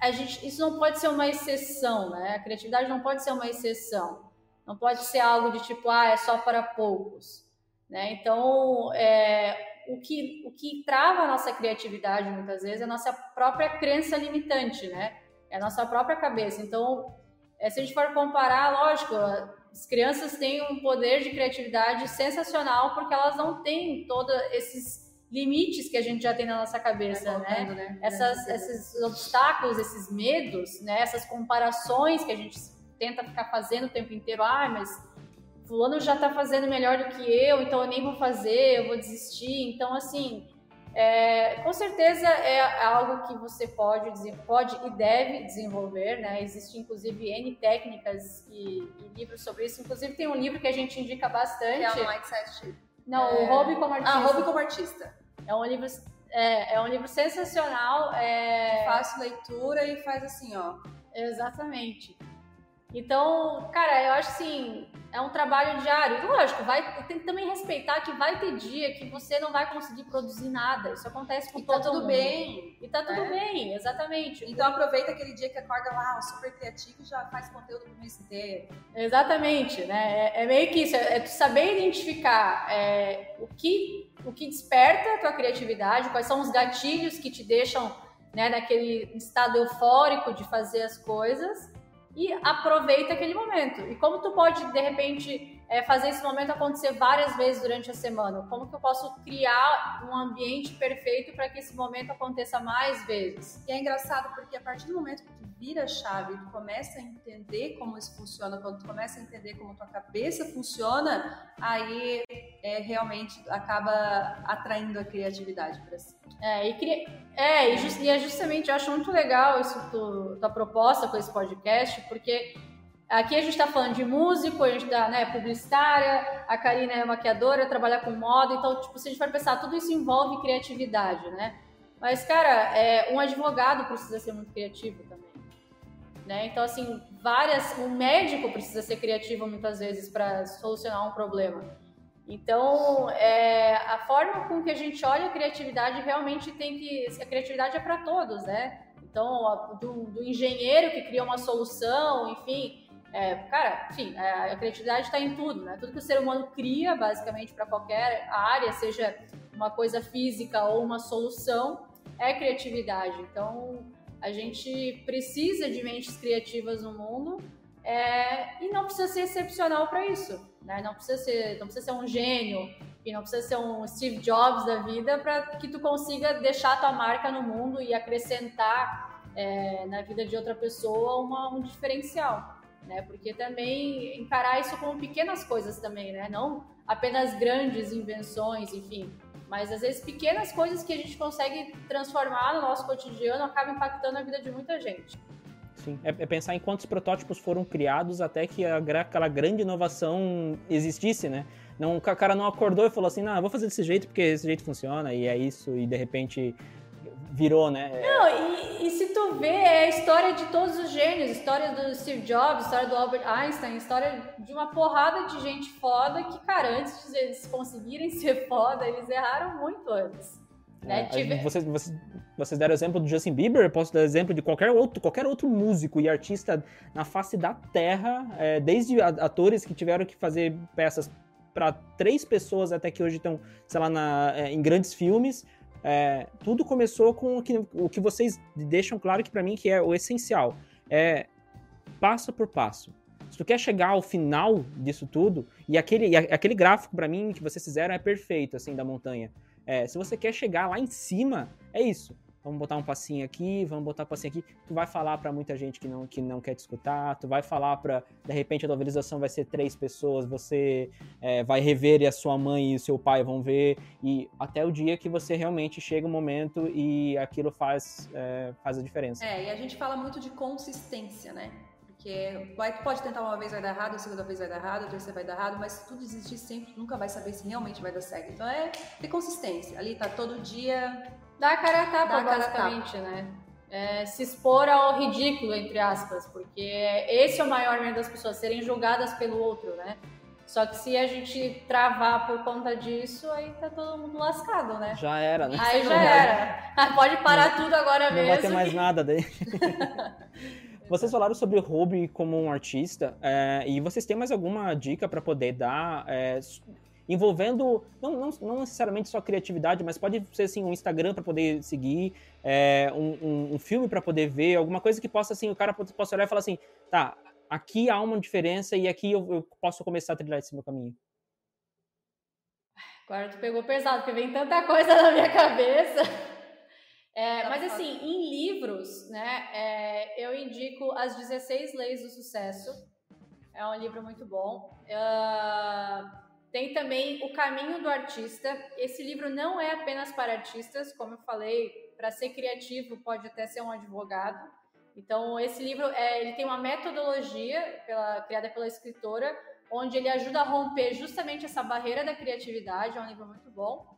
a gente, isso não pode ser uma exceção, né? A criatividade não pode ser uma exceção. Não pode ser algo de tipo, ah, é só para poucos. Né? Então, é, o, que, o que trava a nossa criatividade muitas vezes é a nossa própria crença limitante, né? É a nossa própria cabeça. Então, é, se a gente for comparar, lógico, as crianças têm um poder de criatividade sensacional porque elas não têm todos esses limites que a gente já tem na nossa cabeça, é né? né? Essas, esses obstáculos, esses medos, né? Essas comparações que a gente tenta ficar fazendo o tempo inteiro. Ah, mas fulano já está fazendo melhor do que eu, então eu nem vou fazer, eu vou desistir. Então, assim, é, com certeza é algo que você pode, pode e deve desenvolver, né? Existe, inclusive, N técnicas e, e, livros sobre isso. Inclusive, tem um livro que a gente indica bastante. É o Mindset. Não, é... o Hobby como Artista. Ah, Hobby como Artista. É um livro... É, é um livro sensacional. É... Fácil leitura e faz assim, ó. Exatamente. Então, cara, eu acho assim, é um trabalho diário. Lógico, vai, tem que também respeitar que vai ter dia que você não vai conseguir produzir nada. Isso acontece com e tá todo tá tudo mundo. bem. E tá tudo é. bem, exatamente. Então aproveita aquele dia que acorda lá, super criativo e já faz conteúdo pro mês inteiro. Exatamente, né? É, é meio que isso, é, é saber identificar é, o, que, o que desperta a tua criatividade, quais são os gatilhos que te deixam né, naquele estado eufórico de fazer as coisas e aproveita aquele momento. E como tu pode, de repente, é, fazer esse momento acontecer várias vezes durante a semana? Como que eu posso criar um ambiente perfeito para que esse momento aconteça mais vezes? E é engraçado porque a partir do momento que tu vira a chave, tu começa a entender como isso funciona, quando tu começa a entender como tua cabeça funciona, aí é, realmente acaba atraindo a criatividade para si. É, e, é, e, just, e, é justamente, eu acho muito legal isso tu, tua proposta com esse podcast, porque aqui a gente está falando de músico, a gente está né, publicitária, a Karina é maquiadora, trabalha com moda, então, tipo, se a gente for pensar, tudo isso envolve criatividade, né? Mas, cara, é, um advogado precisa ser muito criativo também. Né? Então, assim, várias. Um médico precisa ser criativo muitas vezes para solucionar um problema. Então, é, a forma com que a gente olha a criatividade realmente tem que. A criatividade é para todos, né? Então, do, do, engenheiro que cria uma solução, enfim. É, cara, enfim, é, a criatividade está em tudo, né? Tudo que o ser humano cria, basicamente, para qualquer área, seja uma coisa física ou uma solução, é criatividade. Então, a gente precisa de mentes criativas no mundo é, e não precisa ser excepcional para isso. Né? Não, precisa ser, não precisa ser um gênio e não precisa ser um Steve Jobs da vida para que tu consiga deixar a tua marca no mundo e acrescentar é, na vida de outra pessoa uma, um diferencial. Né? Porque também encarar isso como pequenas coisas também, né? Não apenas grandes invenções, enfim. Mas às vezes pequenas coisas que a gente consegue transformar no nosso cotidiano acabam impactando a vida de muita gente. Sim, é, é pensar em quantos protótipos foram criados até que a, aquela grande inovação existisse, né? Não, o cara não acordou e falou assim, não, vou fazer desse jeito porque esse jeito funciona e é isso, e de repente virou, né? Não, e, e, se tu vê, é a história de todos os gênios, história do Steve Jobs, história do Albert Einstein, história de uma porrada de gente foda que, cara, antes de eles conseguirem ser foda, eles erraram muito antes. Né? É, Tive... vocês, vocês, vocês deram exemplo do Justin Bieber, posso dar exemplo de qualquer outro, qualquer outro músico e artista na face da terra, é, desde atores que tiveram que fazer peças para três pessoas até que hoje estão, sei lá, na, é, em grandes filmes. É, tudo começou com o que, o que vocês deixam claro que para mim que é o essencial. É passo por passo. Se tu quer chegar ao final disso tudo, e aquele, e aquele gráfico para mim que vocês fizeram é perfeito, assim, da montanha. É, se você quer chegar lá em cima, é isso. Vamos botar um passinho aqui, vamos botar um passinho aqui. Tu vai falar para muita gente que não, que não quer te escutar, tu vai falar para de repente a novelização vai ser três pessoas, você é, vai rever e a sua mãe e o seu pai vão ver, e até o dia que você realmente chega um momento e aquilo faz, é, faz a diferença. É, e a gente fala muito de consistência, né? Porque vai, pode tentar uma vez vai dar errado, a segunda vez vai dar errado, a terceira vai dar errado, mas se tu desistir sempre, nunca vai saber se realmente vai dar certo. Então é ter consistência. Ali tá todo dia Dá a cara a tapa, basicamente, né? É, se expor ao ridículo, entre aspas, porque esse é o maior medo das pessoas, serem julgadas pelo outro, né? Só que se a gente travar por conta disso, aí tá todo mundo lascado, né? Já era, né? Aí já era. Pode parar não, tudo agora não mesmo. Não vai ter mais nada daí. vocês falaram sobre o hobby como um artista, é, e vocês têm mais alguma dica para poder dar é, envolvendo não, não, não, necessariamente só criatividade, mas pode ser assim um Instagram para poder seguir, é, um, um, um, filme para poder ver, alguma coisa que possa assim o cara possa olhar e falar assim, tá, aqui há uma diferença e aqui eu, eu posso começar a trilhar esse meu caminho. Agora tu pegou pesado, porque vem tanta coisa na minha cabeça. É, tá mas assim, em livros, né, é, eu indico As 16 Leis do Sucesso. É um livro muito bom. Uh, tem também O Caminho do Artista. Esse livro não é apenas para artistas, como eu falei, para ser criativo pode até ser um advogado. Então, esse livro é, ele tem uma metodologia pela, criada pela escritora, onde ele ajuda a romper justamente essa barreira da criatividade. É um livro muito bom.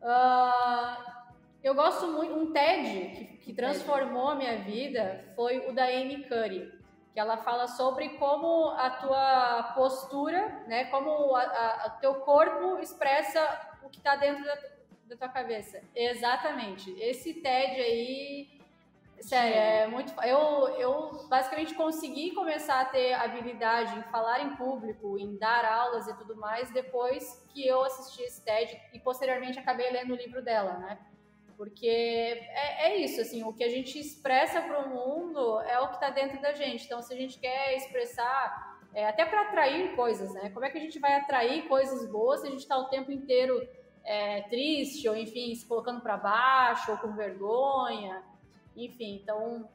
Uh, eu gosto muito. Um TED que, que transformou a minha vida foi o da Amy Curry que ela fala sobre como a tua postura, né, como o teu corpo expressa o que está dentro da, da, tua cabeça. Exatamente. Esse TED aí, sério, é muito. Eu, eu basicamente consegui começar a ter habilidade em falar em público, em dar aulas e tudo mais, depois que eu assisti esse TED e posteriormente acabei lendo o livro dela, né? Porque é, é, isso, assim, o que a gente expressa para o mundo é o que está dentro da gente. Então, se a gente quer expressar, é, até para atrair coisas, né? Como é que a gente vai atrair coisas boas se a gente está o tempo inteiro é, triste, ou enfim, se colocando para baixo, ou com vergonha? Enfim, então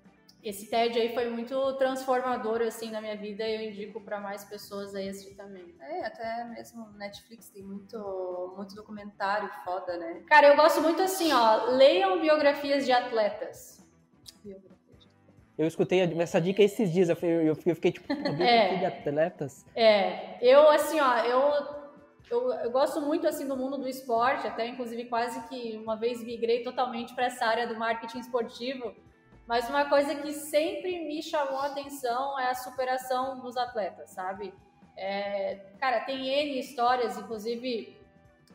esse TED aí foi muito transformador assim na minha vida e eu indico para mais pessoas aí assistir também. É, até mesmo Netflix tem muito muito documentário foda, né? Cara, eu gosto muito assim, ó, leiam biografias de atletas. Eu escutei essa dica esses dias, eu fiquei tipo, biografia é, de atletas? É, eu assim, ó, eu eu, eu, gosto muito assim do mundo do esporte, até inclusive quase que uma vez migrei totalmente para essa área do marketing esportivo mas uma coisa que sempre me chamou a atenção é a superação dos atletas, sabe? É, cara, tem N histórias, inclusive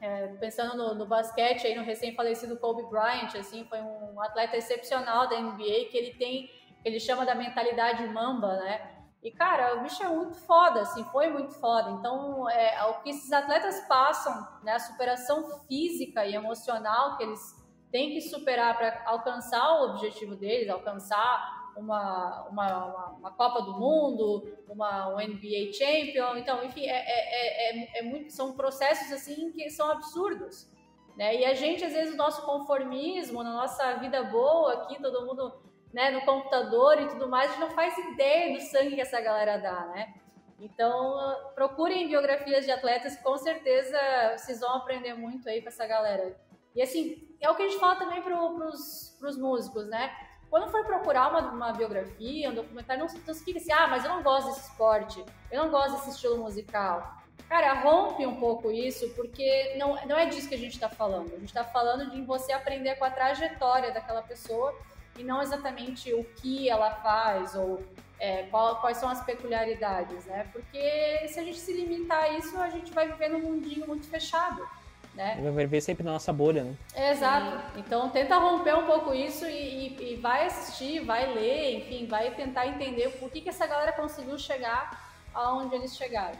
é, pensando no, no, basquete, aí no recém-falecido Kobe Bryant, assim, foi um atleta excepcional da NBA que ele tem, ele chama da mentalidade mamba, né? E, cara, o bicho é muito foda, assim, foi muito foda. Então, é, o que esses atletas passam, né, a superação física e emocional que eles tem que superar para alcançar o objetivo deles, alcançar uma, uma, uma, uma, Copa do Mundo, uma um NBA Champion. Então, enfim, é, é, é, é, muito, são processos assim que são absurdos. Né? E a gente, às vezes, o nosso conformismo, na nossa vida boa aqui, todo mundo né, no computador e tudo mais, a gente não faz ideia do sangue que essa galera dá, né? Então, procurem biografias de atletas, com certeza vocês vão aprender muito aí com essa galera. E assim, é o que a gente fala também para os músicos, né? Quando for procurar uma, uma biografia, um documentário, não, não fica assim, ah, mas eu não gosto desse esporte, eu não gosto desse estilo musical. Cara, rompe um pouco isso, porque não, não é disso que a gente está falando. A gente está falando de você aprender com a trajetória daquela pessoa e não exatamente o que ela faz ou é, qual, quais são as peculiaridades, né? Porque se a gente se limitar a isso, a gente vai viver num mundinho muito fechado né? Vai ver sempre na nossa bolha, né? Exato. Então tenta romper um pouco isso e, e, e, vai assistir, vai ler, enfim, vai tentar entender por que, que essa galera conseguiu chegar aonde eles chegaram.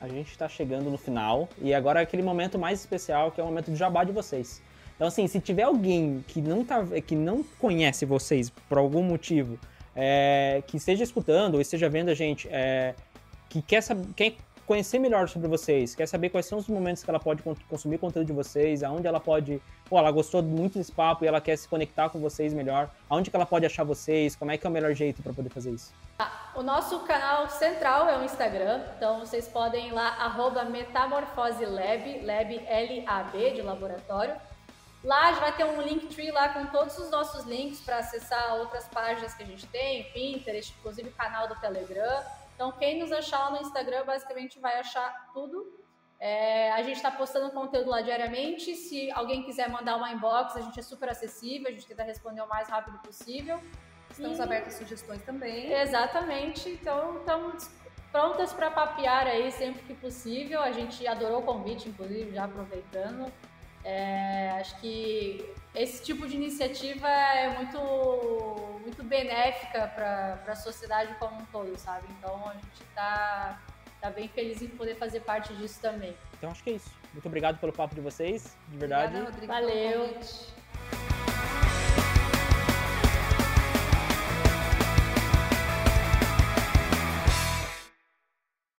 A gente está chegando no final e agora é aquele momento mais especial que é o momento do jabá de vocês. Então assim, se tiver alguém que não, tá, que não conhece vocês por algum motivo, é, que esteja escutando ou esteja vendo a gente, é, que quer, saber, quer conhecer melhor sobre vocês, quer saber quais são os momentos que ela pode consumir conteúdo de vocês, aonde ela pode, pô, ela gostou muito desse papo e ela quer se conectar com vocês melhor, aonde que ela pode achar vocês, como é que é o melhor jeito para poder fazer isso? Ah, o nosso canal central é o Instagram, então vocês podem ir lá, arroba metamorfoselab, lab L-A-B, de laboratório. Lá já vai ter um Linktree lá com todos os nossos links para acessar outras páginas que a gente tem, Pinterest, inclusive o canal do Telegram. Então, quem nos achar lá no Instagram, basicamente vai achar tudo. É, a gente está postando conteúdo lá diariamente. Se alguém quiser mandar uma inbox, a gente é super acessível, a gente tenta responder o mais rápido possível. Estamos e... abertos a sugestões também. Exatamente. Então, estamos prontas para papear aí sempre que possível. A gente adorou o convite, inclusive, já aproveitando. É, acho que esse tipo de iniciativa é muito, muito benéfica para a sociedade como um todo, sabe? Então a gente está tá bem feliz em poder fazer parte disso também. Então acho que é isso. Muito obrigado pelo papo de vocês, de verdade. Obrigada, Rodrigo, Valeu.